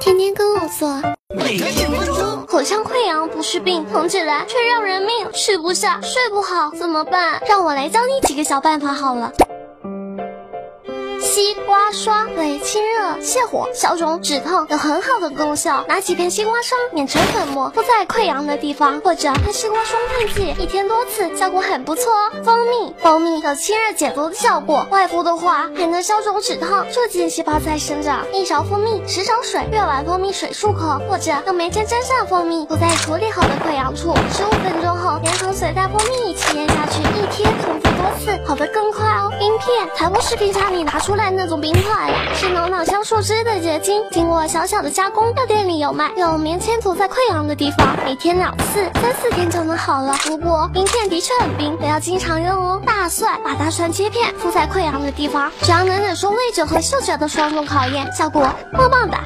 天天跟我做，每天分钟。口腔溃疡不是病，疼起来却要人命，吃不下，睡不好，怎么办？让我来教你几个小办法好了。西瓜霜对清热泻火、消肿止痛有很好的功效。拿几片西瓜霜碾成粉末，敷在溃疡的地方，或者喷西瓜霜喷剂，一天多次，效果很不错。哦。蜂蜜，蜂蜜有清热解毒的效果，外敷的话还能消肿止痛，促进细胞再生长。一勺蜂蜜，十勺水，热完蜂蜜水漱口，或者用棉签沾上蜂蜜，涂在处理好的溃疡处，十五分钟后，连同水带蜂蜜一起咽下去，片，才不是冰箱里拿出来。那种冰块是浓脑香树脂的结晶，经过小小的加工，药店里有卖。用棉签涂在溃疡的地方，每天两次，三四天就能好了。不过冰片的确很冰，不要经常用哦。大蒜，把大蒜切片敷在溃疡的地方，只要能忍受味觉和嗅觉的双重考验，效果棒棒的。